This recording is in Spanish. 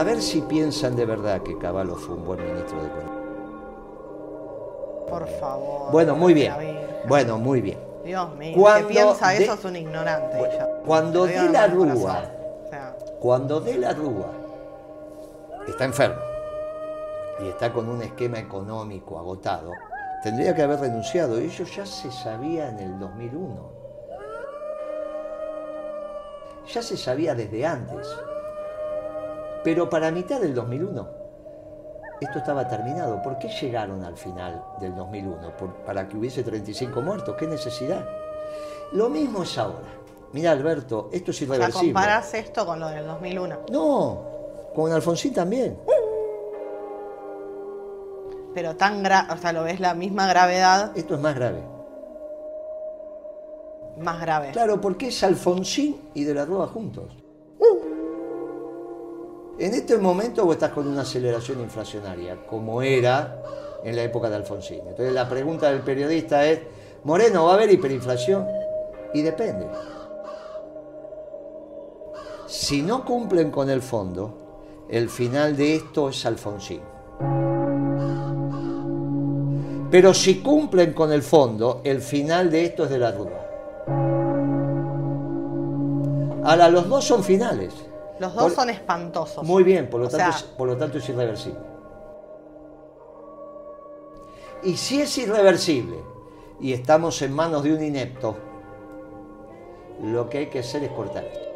A ver si piensan de verdad que Caballo fue un buen ministro de Economía. Por favor. Bueno, muy bien. Bueno, muy bien. Dios mío, Cuando que piensa de- eso es un ignorante. Bueno, cuando de la Rúa, corazón. O sea, cuando de la Rúa está enfermo y está con un esquema económico agotado, tendría que haber renunciado. Y Ello ya se sabía en el 2001. Ya se sabía desde antes. Pero para mitad del 2001, esto estaba terminado. ¿Por qué llegaron al final del 2001? ¿Por- ¿Para que hubiese 35 muertos? ¿Qué necesidad? Lo mismo es ahora. Mira, Alberto, esto es o sea, irreversible. comparás esto con lo del 2001. No, con Alfonsín también. Pero tan grave, o sea, lo ves la misma gravedad, Esto es más grave. más grave. Claro, porque es Alfonsín y De la Rúa juntos. En este momento vos estás con una aceleración inflacionaria, como era en la época de Alfonsín. Entonces la pregunta del periodista es, Moreno, ¿va a haber hiperinflación? Y depende. Si no cumplen con el fondo, el final de esto es Alfonsín. Pero si cumplen con el fondo, el final de esto es de la Rúa. Ahora, los dos son finales. Los dos Por- son espantosos. Muy bien, por lo, O tanto, sea- por lo tanto es irreversible. Y si es irreversible y estamos en manos de un inepto, lo que hay que hacer es cortar esto.